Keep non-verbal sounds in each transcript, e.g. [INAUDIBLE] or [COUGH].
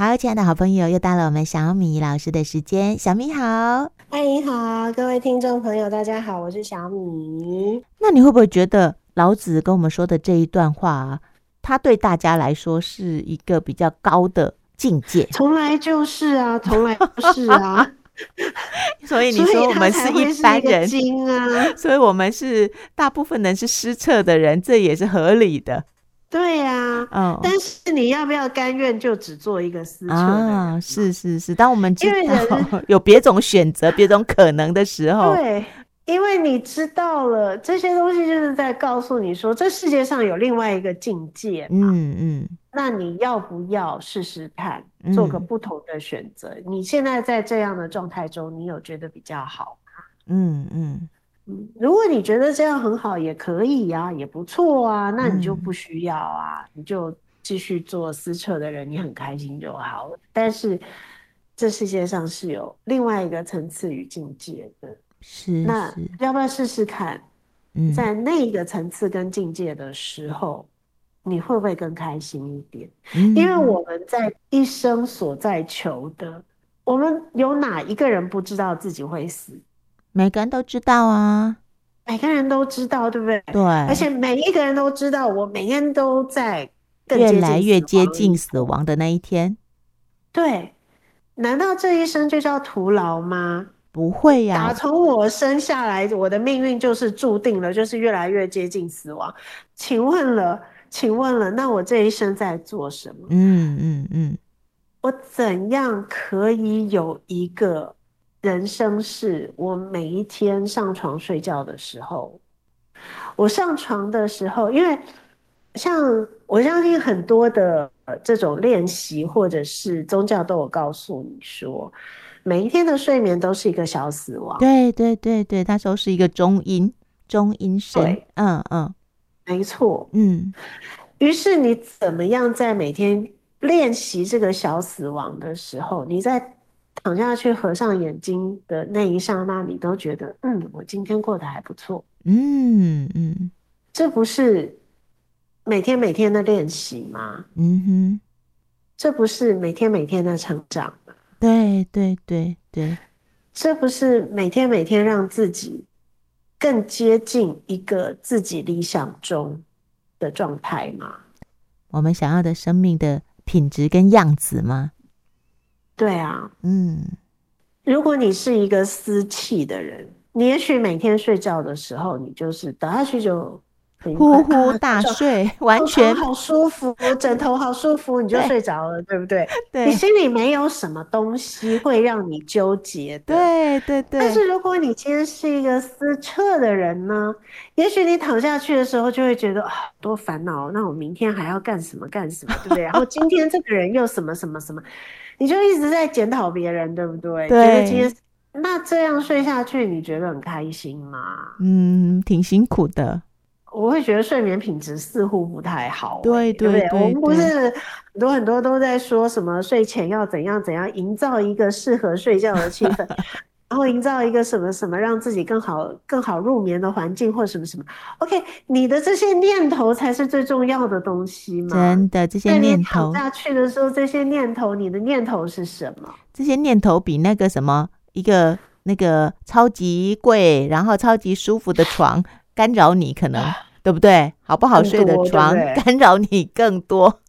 好，亲爱的好朋友，又到了我们小米老师的时间。小米好，欢迎好，各位听众朋友，大家好，我是小米。那你会不会觉得老子跟我们说的这一段话啊，他对大家来说是一个比较高的境界？从来就是啊，[LAUGHS] 从来就是啊。[LAUGHS] 所以你说我们是一般人，所以，啊、[LAUGHS] 所以我们是大部分人是失策的人，这也是合理的。对呀、啊，嗯，但是你要不要甘愿就只做一个私车啊？是是是，当我们知道 [LAUGHS] 有别种选择、别种可能的时候，对，因为你知道了这些东西，就是在告诉你说，这世界上有另外一个境界。嗯嗯，那你要不要试试看，做个不同的选择？嗯、你现在在这样的状态中，你有觉得比较好吗？嗯嗯。如果你觉得这样很好，也可以呀、啊，也不错啊，那你就不需要啊，嗯、你就继续做私测的人，你很开心就好了。但是这世界上是有另外一个层次与境界的，是，是那要不要试试看？在那个层次跟境界的时候，嗯、你会不会更开心一点？嗯、因为我们在一生所在求的，我们有哪一个人不知道自己会死？每个人都知道啊，每个人都知道，对不对？对，而且每一个人都知道，我每天都在更越来越接近死亡的那一天。对，难道这一生就叫徒劳吗？不会呀，打从我生下来，我的命运就是注定了，就是越来越接近死亡。请问了，请问了，那我这一生在做什么？嗯嗯嗯，我怎样可以有一个？人生是我每一天上床睡觉的时候，我上床的时候，因为像我相信很多的这种练习或者是宗教都有告诉你说，每一天的睡眠都是一个小死亡。对对对对，它都是一个中阴中阴身。对嗯嗯，没错。嗯，于是你怎么样在每天练习这个小死亡的时候，你在。躺下去，合上眼睛的那一刹那，你都觉得，嗯，我今天过得还不错。嗯嗯，这不是每天每天的练习吗？嗯哼，这不是每天每天的成长吗？对对对对，这不是每天每天让自己更接近一个自己理想中的状态吗？我们想要的生命的品质跟样子吗？对啊，嗯，如果你是一个私气的人，你也许每天睡觉的时候，你就是倒下去就呼呼大睡，[LAUGHS] 啊、完全好舒服，枕头好舒服，你就睡着了，对，不对？[LAUGHS] 对，你心里没有什么东西会让你纠结的，对对对。但是如果你今天是一个思彻的人呢，也许你躺下去的时候就会觉得啊，多烦恼，那我明天还要干什么干什么，对不对？然后今天这个人又什么什么什么。你就一直在检讨别人，对不对？对。觉得今天那这样睡下去，你觉得很开心吗？嗯，挺辛苦的。我会觉得睡眠品质似乎不太好，欸。对对对，对，对，我们不是很多很多都在说什么睡前要怎样怎样营造一个适合睡觉的气氛。[LAUGHS] 然后营造一个什么什么让自己更好更好入眠的环境，或什么什么。OK，你的这些念头才是最重要的东西嘛？真的，这些念头。躺下去的时候，这些念头，你的念头是什么？这些念头比那个什么一个那个超级贵，然后超级舒服的床干扰你，可能对不对？好不好睡的床干扰你更多。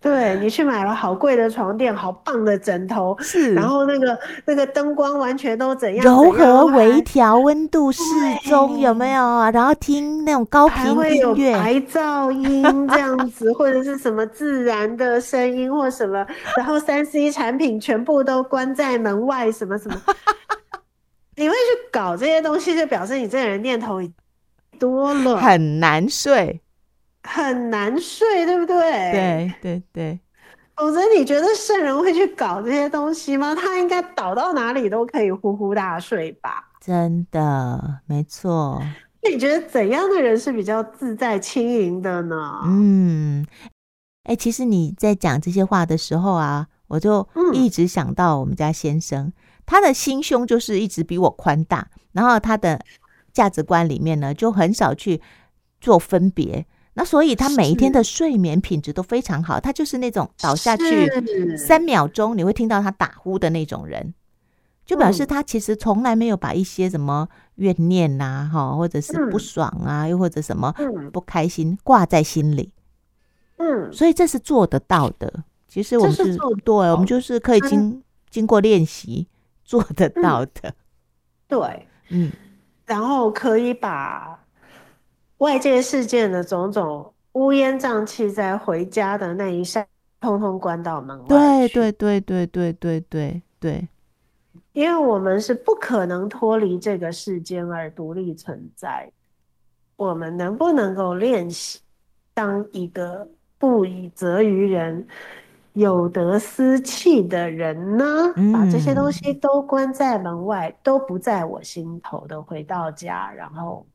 对，你去买了好贵的床垫，好棒的枕头，是，然后那个那个灯光完全都怎样？柔和微调，温度适中，有没有啊？然后听那种高频音乐，还噪音这样子，[LAUGHS] 或者是什么自然的声音或什么，然后三 C 产品全部都关在门外，什么什么，[LAUGHS] 你会去搞这些东西，就表示你这个人念头多了，很难睡。很难睡，对不对？对对对，否则你觉得圣人会去搞这些东西吗？他应该倒到哪里都可以呼呼大睡吧？真的，没错。那你觉得怎样的人是比较自在轻盈的呢？嗯，哎、欸，其实你在讲这些话的时候啊，我就一直想到我们家先生，嗯、他的心胸就是一直比我宽大，然后他的价值观里面呢，就很少去做分别。那所以他每一天的睡眠品质都非常好，他就是那种倒下去三秒钟你会听到他打呼的那种人，就表示他其实从来没有把一些什么怨念呐，哈，或者是不爽啊，又或者什么不开心挂在心里。嗯，所以这是做得到的。其实我们是对，我们就是可以经经过练习做得到的。对，嗯，然后可以把。外界事件的种种乌烟瘴气，在回家的那一扇，通通关到门外。对对对对对对对对，因为我们是不可能脱离这个世间而独立存在。我们能不能够练习当一个不以责于人、有德思气的人呢？嗯、把这些东西都关在门外，都不在我心头的，回到家，然后。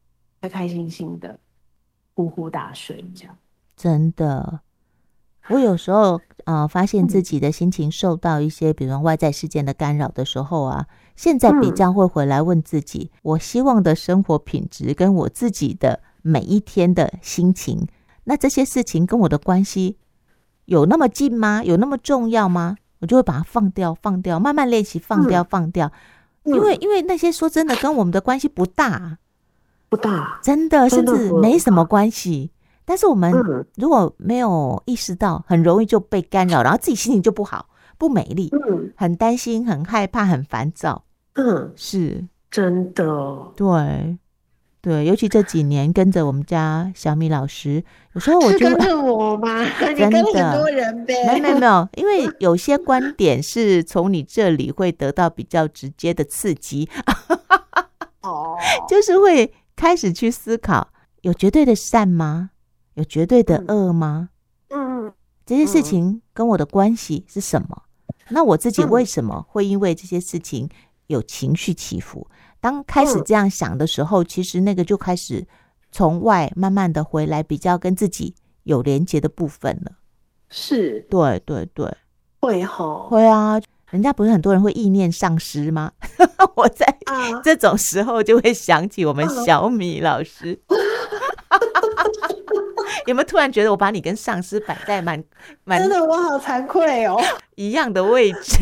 开开心心的呼呼大睡，这样真的。我有时候啊、呃，发现自己的心情受到一些，比如外在事件的干扰的时候啊，现在比较会回来问自己：我希望的生活品质跟我自己的每一天的心情，那这些事情跟我的关系有那么近吗？有那么重要吗？我就会把它放掉，放掉，慢慢练习放掉，放掉。因为因为那些说真的，跟我们的关系不大。不大，真的，甚至没什么关系。但是我们如果没有意识到，很容易就被干扰，然后自己心情就不好，不美丽，嗯，很担心，很害怕，很烦躁。嗯，是真的，对对，尤其这几年跟着我们家小米老师，有时候我就跟着我吗？[LAUGHS] 真的，很多人呗，没没没有，因为 [LAUGHS] 有些观点是从你这里会得到比较直接的刺激，哦，[LAUGHS] 就是会。开始去思考，有绝对的善吗？有绝对的恶吗？嗯，嗯，这些事情跟我的关系是什么？那我自己为什么会因为这些事情有情绪起伏？当开始这样想的时候，其实那个就开始从外慢慢的回来，比较跟自己有连结的部分了。是，对对对，会吼，会啊。人家不是很多人会意念丧失吗？[LAUGHS] 我在这种时候就会想起我们小米老师。[LAUGHS] 有没有突然觉得我把你跟上师摆在蛮蛮真的，我好惭愧哦，[LAUGHS] 一样的位置。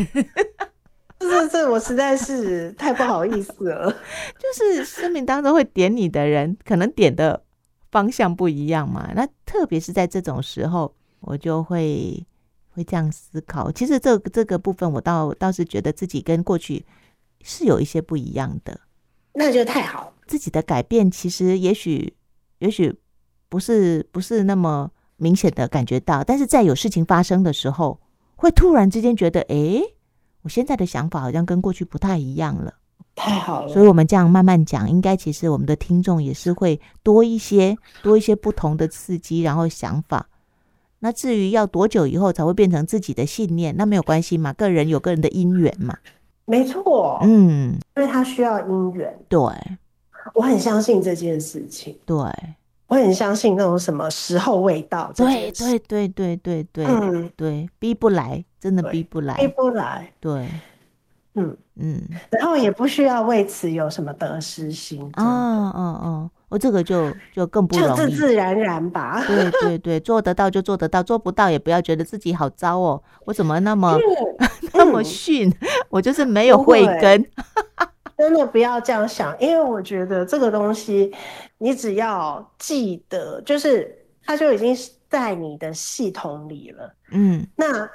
这这我实在是太不好意思了。[LAUGHS] 就是生命当中会点你的人，可能点的方向不一样嘛。那特别是在这种时候，我就会。会这样思考，其实这个这个部分，我倒倒是觉得自己跟过去是有一些不一样的，那就太好。自己的改变，其实也许也许不是不是那么明显的感觉到，但是在有事情发生的时候，会突然之间觉得，哎，我现在的想法好像跟过去不太一样了。太好了，所以我们这样慢慢讲，应该其实我们的听众也是会多一些多一些不同的刺激，然后想法。那至于要多久以后才会变成自己的信念，那没有关系嘛，个人有个人的因缘嘛。没错，嗯，因为他需要因缘。对，我很相信这件事情。对，我很相信那种什么时候未到。对对对对对对，嗯，对，逼不来，真的逼不来，逼不来。对，嗯嗯，然后也不需要为此有什么得失心。哦哦哦。我这个就就更不容易，就自自然然吧。对对对，做得到就做得到，做不到也不要觉得自己好糟哦。我怎么那么、[LAUGHS] 嗯、那么逊？我就是没有慧根。真的不要这样想，因为我觉得这个东西，你只要记得，就是它就已经在你的系统里了。嗯，那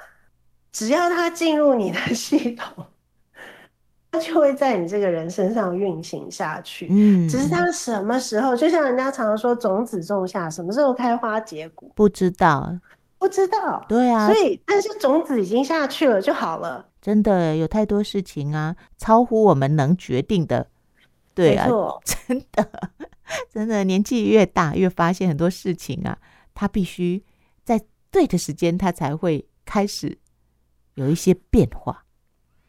只要它进入你的系统。[LAUGHS] 它就会在你这个人身上运行下去，嗯，只是它什么时候，就像人家常常说，种子种下，什么时候开花结果，不知道，不知道，对啊，所以但是种子已经下去了就好了。真的有太多事情啊，超乎我们能决定的，对啊，真的，[LAUGHS] 真的年纪越大，越发现很多事情啊，它必须在对的时间，它才会开始有一些变化。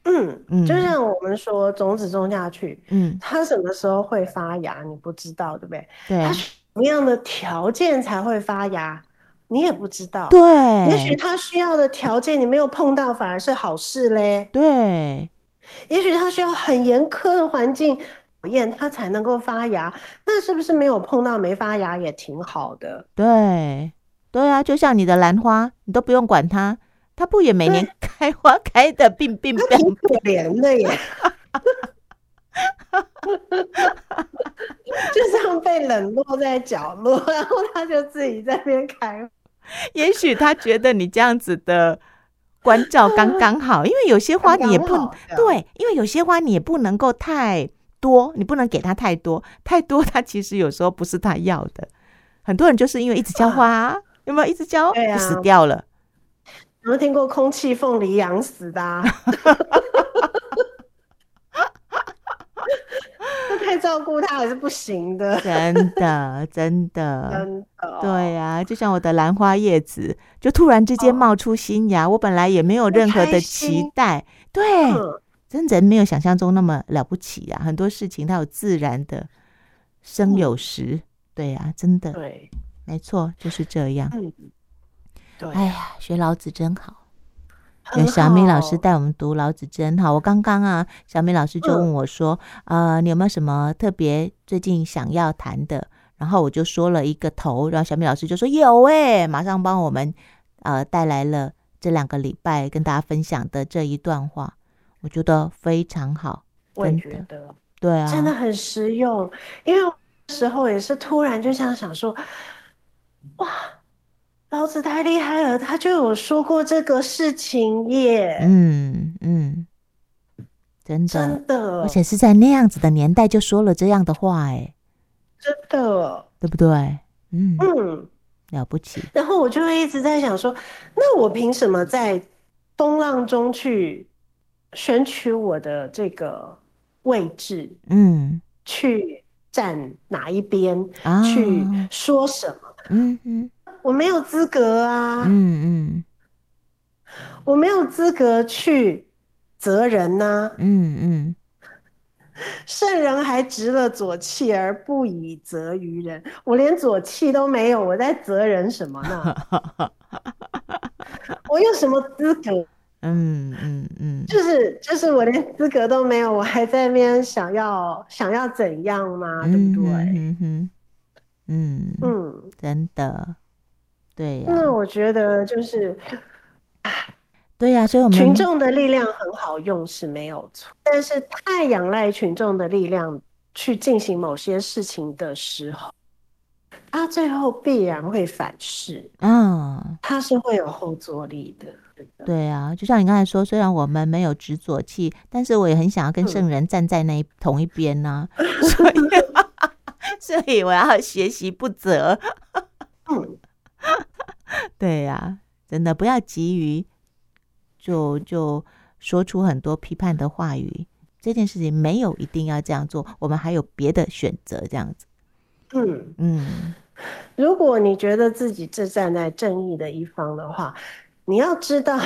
嗯，就像我们说种子种下去，嗯，它什么时候会发芽，你不知道，对不对？对，它什么样的条件才会发芽，你也不知道。对，也许它需要的条件你没有碰到，反而是好事嘞。对，也许它需要很严苛的环境考，验它才能够发芽，那是不是没有碰到没发芽也挺好的？对，对啊，就像你的兰花，你都不用管它，它不也每年开花开的病病病，挺可怜的耶。[LAUGHS] 就这样被冷落在角落，然后他就自己在那边开。也许他觉得你这样子的关照刚刚好，因为有些花你也不对，因为有些花你也不能够太多，你不能给他太多，太多他其实有时候不是他要的。很多人就是因为一直浇花，啊，有没有一直浇，就死掉了？有没有听过空气凤梨养死的，啊？[LAUGHS] 太照顾它还是不行的，真的，真的，真的，对呀、啊，就像我的兰花叶子，就突然之间冒出新芽，哦、我本来也没有任何的期待，对，嗯、真人没有想象中那么了不起呀、啊，很多事情它有自然的生有时，嗯、对呀、啊，真的，对，没错，就是这样，嗯，对，哎呀，学老子真好。有小米老师带我们读老子真好。我刚刚啊，小米老师就问我说：“呃，你有没有什么特别最近想要谈的？”然后我就说了一个头，然后小米老师就说：“有哎，马上帮我们呃带来了这两个礼拜跟大家分享的这一段话，我觉得非常好。”我也觉得，对啊，真的很实用。因为那时候也是突然就像想说：“哇。”老子太厉害了，他就有说过这个事情耶。嗯嗯，真的真的，而且是在那样子的年代就说了这样的话，哎，真的，对不对？嗯嗯，了不起。然后我就会一直在想说，那我凭什么在风浪中去选取我的这个位置？嗯，去站哪一边？啊，去说什么？嗯嗯。我没有资格啊，嗯嗯，我没有资格去责人呐，嗯嗯，圣人还执了左契而不以责于人，我连左契都没有，我在责人什么呢？[LAUGHS] 我有什么资格？嗯嗯嗯，就是就是我连资格都没有，我还在那边想要想要怎样吗？对不对？嗯嗯嗯嗯，真的。对、啊，那我觉得就是，对呀、啊，所以我们群众的力量很好用是没有错，但是太仰赖群众的力量去进行某些事情的时候，他最后必然会反噬，嗯，他是会有后坐力的。对啊，就像你刚才说，虽然我们没有执左气，但是我也很想要跟圣人站在那一、嗯、同一边呢、啊，[LAUGHS] 所以，[LAUGHS] 所以我要学习不责。嗯。对呀、啊，真的不要急于就就说出很多批判的话语。这件事情没有一定要这样做，我们还有别的选择。这样子，嗯嗯。如果你觉得自己是站在正义的一方的话，你要知道，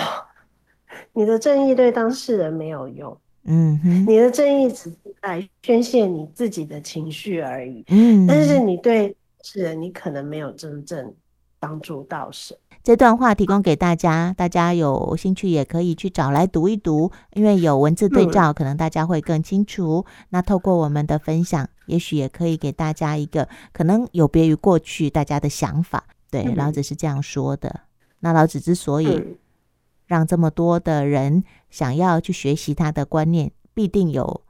你的正义对当事人没有用。嗯哼，你的正义只是在宣泄你自己的情绪而已。嗯，但是你对当事人，你可能没有真正。帮助到什？这段话提供给大家，大家有兴趣也可以去找来读一读，因为有文字对照，可能大家会更清楚。嗯、那透过我们的分享，也许也可以给大家一个可能有别于过去大家的想法。对，嗯、老子是这样说的。那老子之所以让这么多的人想要去学习他的观念，必定有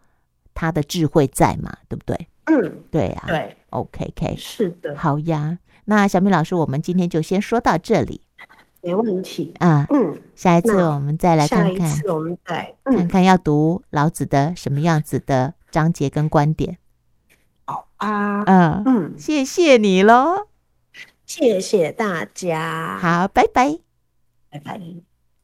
他的智慧在嘛，对不对？嗯，对啊，对，OK，K，、okay、是的，好呀。那小米老师，我们今天就先说到这里，没问题。啊。嗯，下一次我们再来看看，下一次我们再、嗯、看看要读老子的什么样子的章节跟观点。好啊，嗯嗯，谢谢你喽，谢谢大家，好，拜拜，拜拜。